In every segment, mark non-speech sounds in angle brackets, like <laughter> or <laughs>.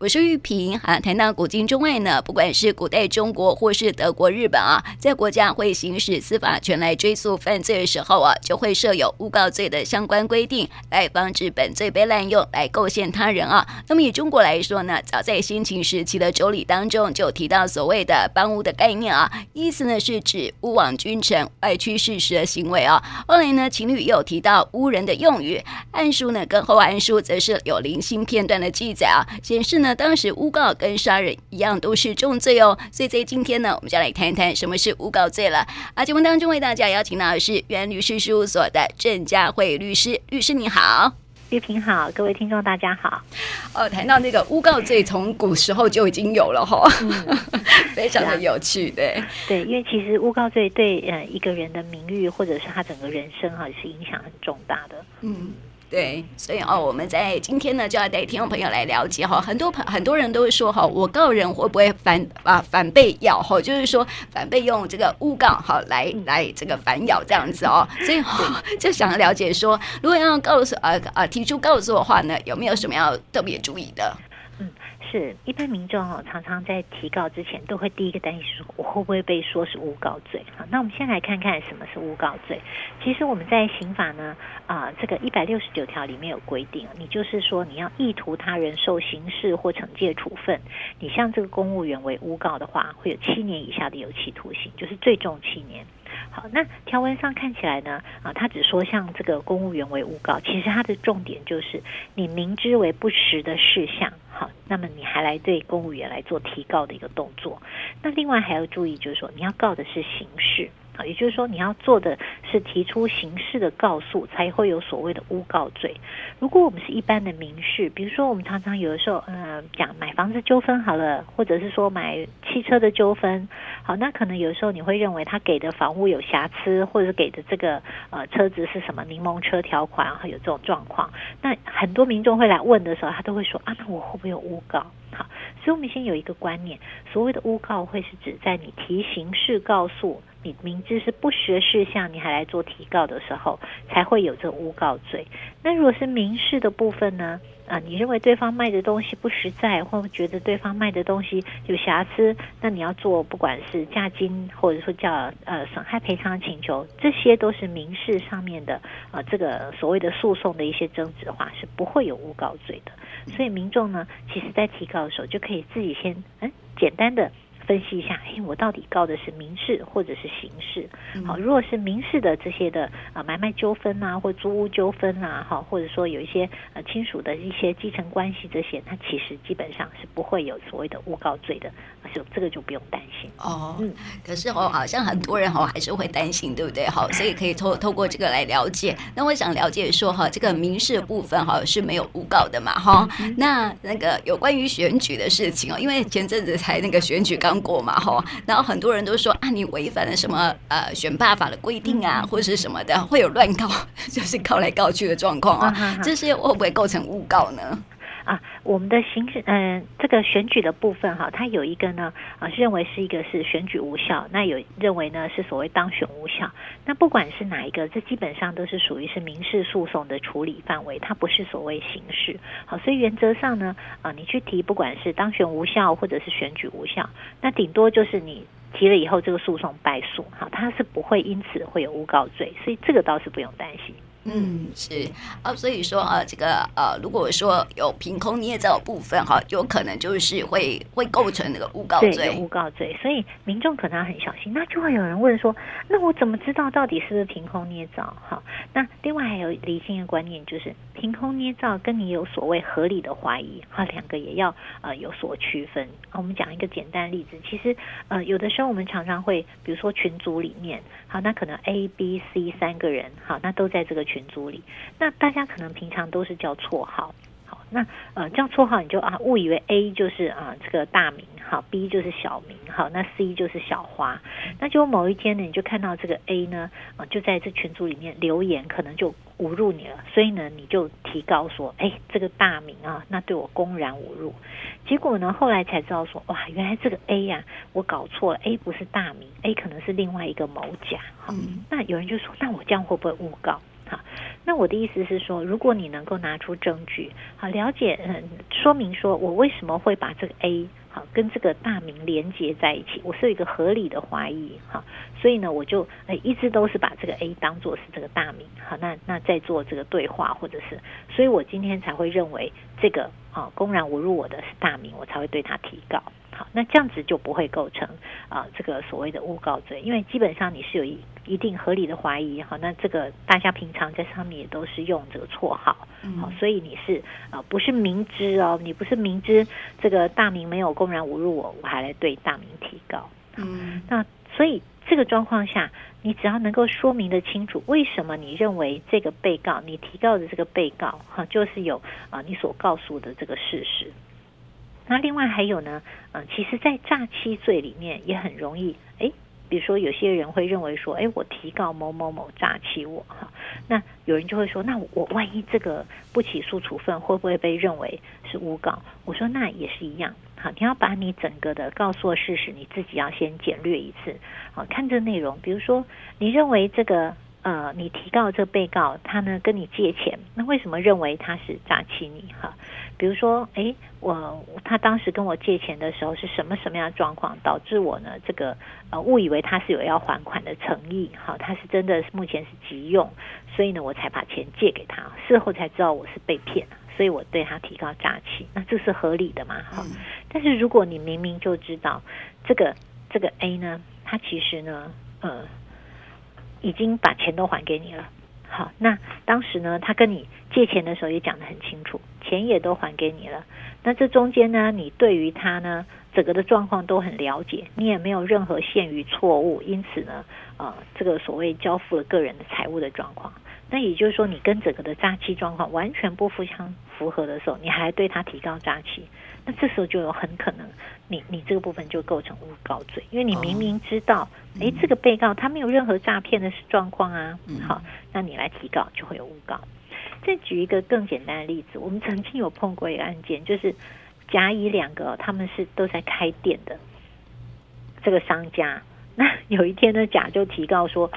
我是玉萍啊，谈到古今中外呢，不管是古代中国或是德国、日本啊，在国家会行使司法权来追诉犯罪的时候啊，就会设有诬告罪的相关规定，来防止本罪被滥用来构陷他人啊。那么以中国来说呢，早在先秦时期的周礼当中就提到所谓的帮诬的概念啊，意思呢是指诬枉君臣、歪曲事实的行为啊。后来呢，秦律又提到诬人的用语，《汉书》呢跟《后汉书》则是有零星片段的记载啊，显示呢。那当时诬告跟杀人一样都是重罪哦，所以在今天呢，我们就来谈一谈什么是诬告罪了。啊，节目当中为大家邀请到的是元律师事务所的郑佳慧律师，律师你好，玉萍好，各位听众大家好。哦，谈到那个诬告罪，从古时候就已经有了哈，嗯、<laughs> 非常的有趣，对对，因为其实诬告罪对呃一个人的名誉或者是他整个人生哈是影响很重大的，嗯。对，所以哦，我们在今天呢，就要带听众朋友来了解哈。很多朋很多人都会说哈，我告人会不会反啊反被咬哈？就是说反被用这个诬告哈来来这个反咬这样子哦。所以就想了解说，如果要告诉呃呃提出告诉的话呢，有没有什么要特别注意的？是一般民众哦，常常在提告之前都会第一个担心说，我会不会被说是诬告罪？好，那我们先来看看什么是诬告罪。其实我们在刑法呢，啊、这个一百六十九条里面有规定，你就是说你要意图他人受刑事或惩戒处分，你向这个公务员为诬告的话，会有七年以下的有期徒刑，就是最重七年。好，那条文上看起来呢，啊，他只说向这个公务员为诬告，其实他的重点就是你明知为不实的事项。好，那么你还来对公务员来做提告的一个动作，那另外还要注意，就是说你要告的是刑事。啊，也就是说你要做的是提出刑事的告诉，才会有所谓的诬告罪。如果我们是一般的民事，比如说我们常常有的时候，呃，讲买房子纠纷好了，或者是说买汽车的纠纷，好，那可能有时候你会认为他给的房屋有瑕疵，或者给的这个呃车子是什么柠檬车条款，然后有这种状况，那很多民众会来问的时候，他都会说啊，那我会不会有诬告？好，所以我们先有一个观念，所谓的诬告会是指在你提刑事告诉，你明知是不实事项，你还来做提告的时候，才会有这诬告罪。那如果是民事的部分呢？啊，你认为对方卖的东西不实在，或觉得对方卖的东西有瑕疵，那你要做不管是价金，或者说叫呃损害赔偿请求，这些都是民事上面的啊，这个所谓的诉讼的一些争执的话，是不会有诬告罪的。所以民众呢，其实在提告的时候就可以自己先嗯简单的。分析一下，哎，我到底告的是民事或者是刑事？好，如果是民事的这些的啊买卖纠纷啊，或租屋纠纷啊，哈，或者说有一些呃亲属的一些继承关系这些，它其实基本上是不会有所谓的诬告罪的，所以这个就不用担心哦。嗯，可是哦，好像很多人哦还是会担心，对不对？好，所以可以透 <laughs> 透过这个来了解。那我想了解说哈，这个民事部分哈是没有诬告的嘛？哈，那那个有关于选举的事情哦，因为前阵子才那个选举刚。过嘛哈，然后很多人都说啊，你违反了什么呃选罢法的规定啊，或者是什么的，会有乱告，<laughs> 就是告来告去的状况啊，这些会不会构成诬告呢？我们的刑事，嗯、这个选举的部分哈，它有一个呢，啊，认为是一个是选举无效，那有认为呢是所谓当选无效，那不管是哪一个，这基本上都是属于是民事诉讼的处理范围，它不是所谓刑事。好，所以原则上呢，啊，你去提不管是当选无效或者是选举无效，那顶多就是你提了以后这个诉讼败诉，好，它是不会因此会有诬告罪，所以这个倒是不用担心。嗯，是啊，所以说啊，这个呃，如果说有凭空捏造的部分哈，有可能就是会会构成那个诬告罪，对，诬告罪。所以民众可能要很小心。那就会有人问说，那我怎么知道到底是不是凭空捏造？哈，那另外还有理性的观念，就是凭空捏造跟你有所谓合理的怀疑，哈，两个也要呃有所区分。我们讲一个简单例子，其实呃有的时候我们常常会，比如说群组里面，好，那可能 A、B、C 三个人，好，那都在这个群。组里，那大家可能平常都是叫绰号，那呃这样绰号你就啊误以为 A 就是啊这个大名，好，B 就是小名，好，那 C 就是小花，那就某一天呢，你就看到这个 A 呢啊就在这群组里面留言，可能就侮辱你了，所以呢你就提高说，哎这个大名啊那对我公然侮辱，结果呢后来才知道说哇原来这个 A 呀、啊、我搞错了，A 不是大名，A 可能是另外一个某甲，好，那有人就说那我这样会不会诬告？好，那我的意思是说，如果你能够拿出证据，好了解，嗯，说明说我为什么会把这个 A 好跟这个大名连接在一起，我是有一个合理的怀疑，哈，所以呢，我就诶一直都是把这个 A 当做是这个大名，好，那那在做这个对话或者是，所以我今天才会认为这个啊公然侮辱我的是大名，我才会对他提告。好，那这样子就不会构成啊、呃、这个所谓的诬告罪，因为基本上你是有一一定合理的怀疑，好，那这个大家平常在上面也都是用这个绰号，好，嗯、所以你是啊、呃、不是明知哦，你不是明知这个大名没有公然侮辱我，我还来对大名提告，嗯，那所以这个状况下，你只要能够说明得清楚，为什么你认为这个被告你提告的这个被告哈，就是有啊、呃、你所告诉的这个事实。那另外还有呢，嗯，其实，在诈欺罪里面也很容易，诶，比如说有些人会认为说，诶，我提告某某某诈欺我，哈，那有人就会说，那我万一这个不起诉处分会不会被认为是诬告？我说那也是一样，好，你要把你整个的告诉的事实，你自己要先简略一次，好，看这内容，比如说你认为这个。呃，你提告这被告，他呢跟你借钱，那为什么认为他是诈欺你？哈，比如说，诶，我他当时跟我借钱的时候是什么什么样的状况，导致我呢这个呃误以为他是有要还款的诚意，哈，他是真的目前是急用，所以呢我才把钱借给他，事后才知道我是被骗，所以我对他提高诈欺，那这是合理的嘛？哈，但是如果你明明就知道这个这个 A 呢，他其实呢，呃。已经把钱都还给你了，好，那当时呢，他跟你借钱的时候也讲得很清楚，钱也都还给你了。那这中间呢，你对于他呢整个的状况都很了解，你也没有任何限于错误，因此呢，呃，这个所谓交付了个人的财务的状况，那也就是说，你跟整个的诈欺状况完全不相符合的时候，你还对他提高诈欺。那这时候就有很可能你，你你这个部分就构成诬告罪，因为你明明知道，哎、哦，这个被告他没有任何诈骗的状况啊，嗯、好，那你来提告就会有诬告。再举一个更简单的例子，我们曾经有碰过一个案件，就是甲乙两个他们是都在开店的这个商家，那 <laughs> 有一天呢，甲就提告说，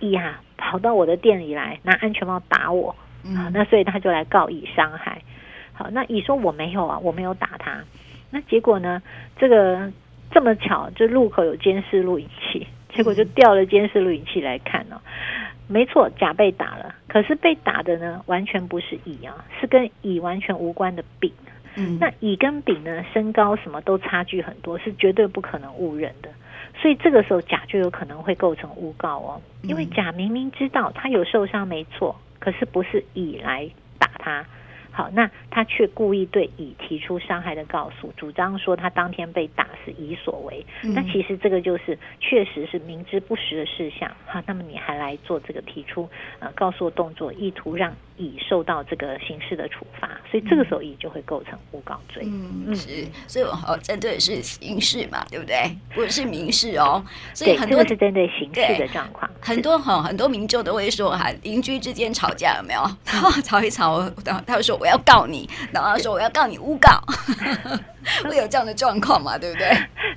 乙啊跑到我的店里来拿安全帽打我，那所以他就来告乙伤害。好，那乙说我没有啊，我没有打他。那结果呢？这个这么巧，就路口有监视录影器，结果就调了监视录影器来看哦。没错，甲被打了，可是被打的呢，完全不是乙啊，是跟乙完全无关的丙。嗯，那乙跟丙呢，身高什么都差距很多，是绝对不可能误认的。所以这个时候甲就有可能会构成诬告哦，因为甲明明知道他有受伤没错，可是不是乙来打他。好，那他却故意对乙提出伤害的告诉，主张说他当天被打是乙所为。那、嗯、其实这个就是确实是明知不实的事项。好，那么你还来做这个提出呃告诉的动作，意图让乙受到这个刑事的处罚，所以这个时候乙就会构成诬告罪。嗯，是，所以我好针对的是刑事嘛，对不对？不是民事哦。所以很多、这个、是针对刑事的状况。很多哈，很多民众都会说哈，邻居之间吵架有没有？然后吵一吵，然后他会说。我要告你，然后他说我要告你诬告，<laughs> <laughs> 会有这样的状况嘛？对不对？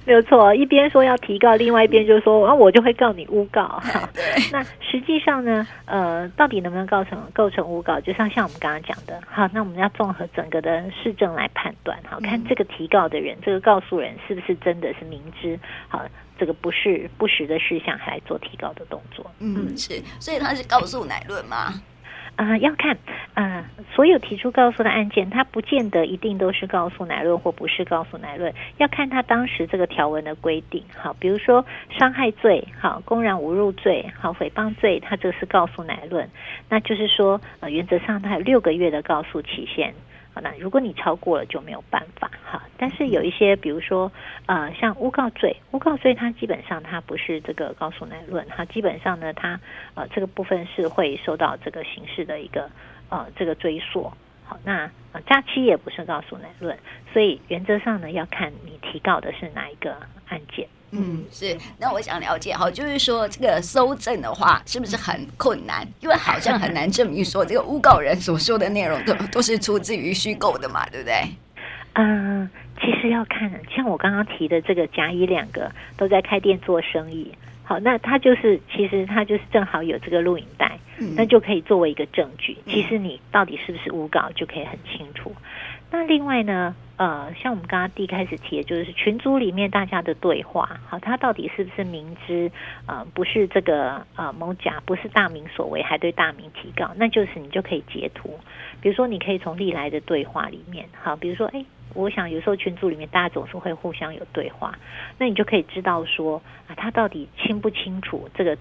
没有错，一边说要提告，另外一边就说啊，我就会告你诬告。<laughs> <laughs> 对，那实际上呢，呃，到底能不能构成构成诬告？就像像我们刚刚讲的，好，那我们要综合整个的市政来判断，好，看这个提告的人，嗯、这个告诉人是不是真的是明知好这个不是不实的事项，还来做提告的动作？嗯，是，所以他是告诉乃论吗？啊、要看，啊、所有提出告诉的案件，它不见得一定都是告诉乃论或不是告诉乃论，要看它当时这个条文的规定。好，比如说伤害罪，好，公然侮辱罪，好，诽谤罪，它这是告诉乃论，那就是说，呃，原则上它有六个月的告诉期限。那如果你超过了就没有办法哈，但是有一些比如说呃像诬告罪，诬告罪它基本上它不是这个告诉乃论，它基本上呢它呃这个部分是会受到这个刑事的一个呃这个追溯。好，那呃诈欺也不是告诉乃论，所以原则上呢要看你提告的是哪一个案件。嗯，是。那我想了解哈，就是说这个搜证的话，是不是很困难？因为好像很难证明说这个诬告人所说的内容都都是出自于虚构的嘛，对不对？嗯、呃，其实要看，像我刚刚提的这个甲乙两个都在开店做生意，好，那他就是其实他就是正好有这个录影带。嗯、那就可以作为一个证据。其实你到底是不是诬告，就可以很清楚。那另外呢，呃，像我们刚刚第一开始提的，就是群组里面大家的对话，好，他到底是不是明知呃不是这个呃某甲不是大明所为，还对大明提告，那就是你就可以截图。比如说，你可以从历来的对话里面，好，比如说，哎，我想有时候群组里面大家总是会互相有对话，那你就可以知道说啊，他到底清不清楚这个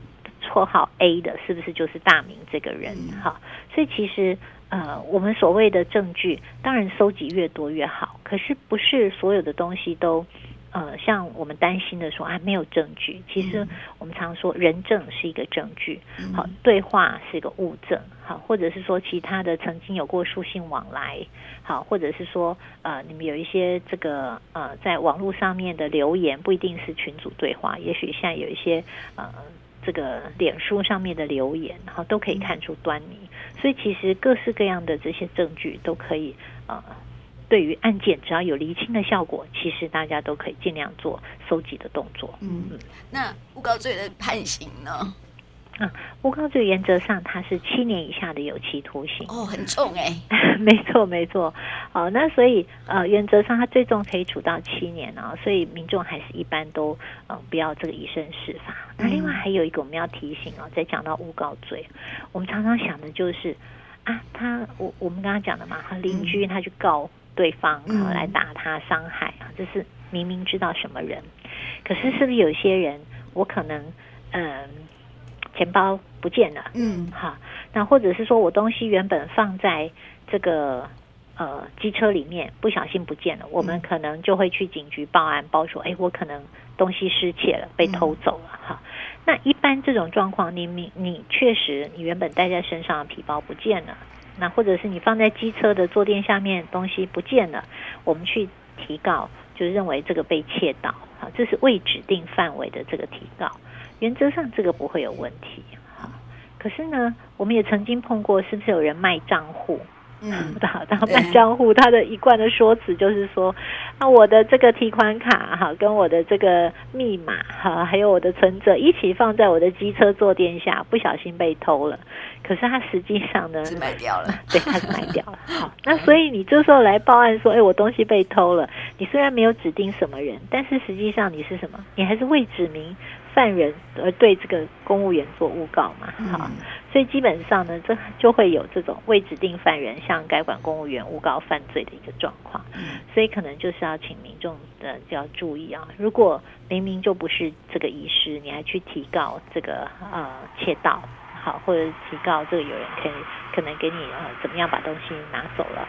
绰号 A 的是不是就是大明这个人？哈，所以其实。呃，我们所谓的证据，当然收集越多越好。可是不是所有的东西都，呃，像我们担心的说啊，没有证据。其实我们常说，人证是一个证据，好，对话是一个物证，好，或者是说其他的曾经有过书信往来，好，或者是说呃，你们有一些这个呃，在网络上面的留言，不一定是群组对话，也许现在有一些呃。这个脸书上面的留言，然后，都可以看出端倪。所以其实各式各样的这些证据都可以，呃，对于案件只要有厘清的效果，其实大家都可以尽量做搜集的动作。嗯，那诬告罪的判刑呢？啊，诬告罪原则上它是七年以下的有期徒刑。哦，很重哎，没 <laughs> 错没错，哦，那所以呃原则上它最重可以处到七年啊，所以民众还是一般都呃不要这个以身试法。那另外还有一个我们要提醒哦，在讲到诬告罪，我们常常想的就是啊，他我我们刚刚讲的嘛，邻居他去告对方啊来打他伤害啊，这是明明知道什么人，可是是不是有些人我可能嗯。呃钱包不见了，嗯，哈，那或者是说我东西原本放在这个呃机车里面，不小心不见了，我们可能就会去警局报案，报说，哎，我可能东西失窃了，被偷走了，哈。那一般这种状况，你你你确实你原本带在身上的皮包不见了，那或者是你放在机车的坐垫下面东西不见了，我们去提告，就认为这个被窃盗，好，这是未指定范围的这个提告。原则上这个不会有问题，好，可是呢，我们也曾经碰过，是不是有人卖账户？嗯，好，然后卖账户，他的一贯的说辞就是说，那我的这个提款卡哈，跟我的这个密码哈，还有我的存折一起放在我的机车坐垫下，不小心被偷了。可是他实际上呢，是卖掉了，<laughs> 对，他是卖掉了。好，那所以你这时候来报案说，哎，我东西被偷了，你虽然没有指定什么人，但是实际上你是什么？你还是未指明。犯人而对这个公务员做诬告嘛，好，所以基本上呢，这就会有这种未指定犯人向该管公务员诬告犯罪的一个状况，所以可能就是要请民众的就要注意啊，如果明明就不是这个遗失，你还去提告这个呃窃盗，好，或者提告这个有人可以可能给你呃怎么样把东西拿走了。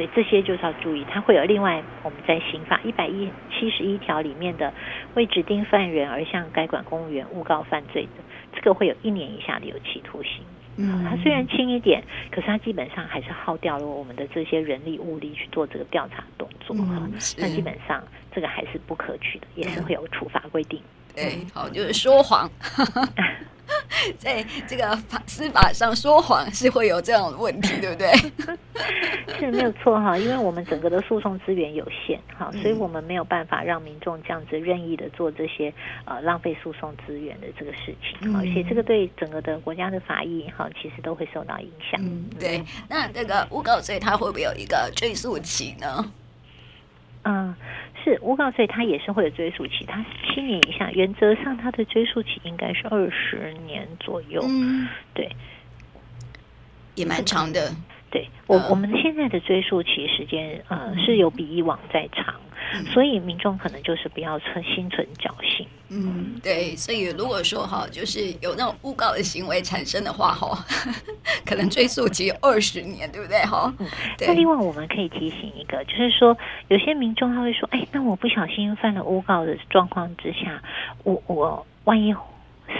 所以这些就是要注意，它会有另外我们在刑法一百一七十一条里面的为指定犯人而向该管公务员诬告犯罪的，这个会有一年以下的有期徒刑。嗯，它虽然轻一点，可是它基本上还是耗掉了我们的这些人力物力去做这个调查动作。哈，那基本上这个还是不可取的，也是会有处罚规定。对，好，就是说谎。<laughs> 在这个法司法上说谎是会有这样的问题，<laughs> 对不对？<laughs> 是没有错哈，因为我们整个的诉讼资源有限哈，所以我们没有办法让民众这样子任意的做这些呃浪费诉讼资源的这个事情，而且这个对整个的国家的法益哈，其实都会受到影响。嗯，对。那这个诬告罪它会不会有一个追诉期呢？嗯。是诬告罪，它也是会有追诉期，它七年以下，原则上它的追诉期应该是二十年左右。嗯，对，也蛮长的。对我，我们现在的追诉期时间，呃，是有比以往再长。所以民众可能就是不要存心存侥幸。嗯，对。所以如果说哈，就是有那种诬告的行为产生的话哈，可能追诉期二十年，对不对哈？嗯，那另外我们可以提醒一个，就是说有些民众他会说，哎，那我不小心犯了诬告的状况之下，我我万一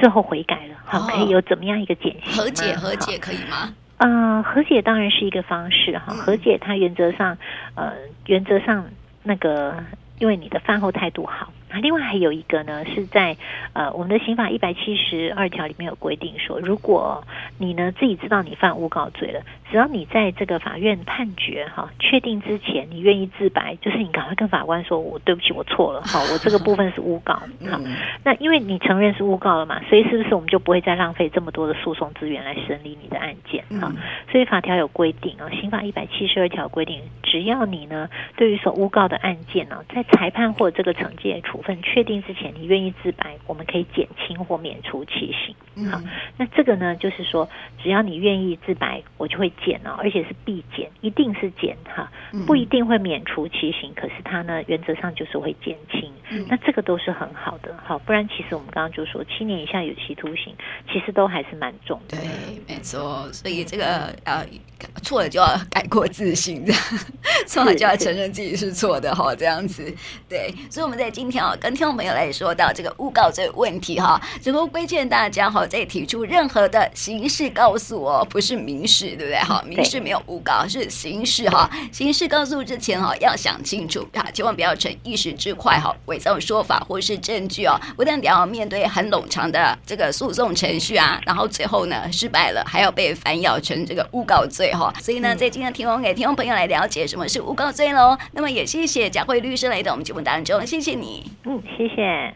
事后悔改了，好，可以有怎么样一个减刑？和解和解可以吗？呃，和解当然是一个方式哈。和解它原则上，呃，原则上。那个，因为你的饭后态度好，另外还有一个呢，是在呃我们的刑法一百七十二条里面有规定说，如果你呢自己知道你犯诬告罪了，只要你在这个法院判决哈确定之前，你愿意自白，就是你赶快跟法官说，我对不起，我错了，好，我这个部分是诬告，<laughs> 好，那因为你承认是诬告了嘛，所以是不是我们就不会再浪费这么多的诉讼资源来审理你的案件哈？所以法条有规定啊，刑法一百七十二条规定，只要你呢对于所诬告的案件呢，在裁判或这个惩戒处分确定之前，你愿意自白，我们可以减轻或免除其刑。好，那这个呢，就是说，只要你愿意自白，我就会减哦，而且是必减，一定是减哈，不一定会免除其刑，可是它呢，原则上就是会减轻。那这个都是很好的，好，不然其实我们刚刚就说，七年以下有期徒刑，其实都还是蛮重的。对，没错，所以这个呃，错了就要改过自新，这样错了就要承认自己是错的哈，这样子。对，所以我们在今天啊，跟听众朋友来说到这个诬告罪问题哈，只不过规劝大家哈，在提出任何的刑事告诉哦，不是民事，对不对哈？民事没有诬告，是刑事哈。刑事告诉之前哈，要想清楚啊，千万不要逞一时之快哈，伪造说法或是证据哦，不但得要面对很冗长的这个诉讼程序啊，然后最后呢失败了，还要被反咬成这个诬告罪哈。所以呢，在今天提供给听众朋友来了解什么是诬告罪喽。那么也谢谢贾慧律师来到我们节目当中，谢谢你。嗯，谢谢。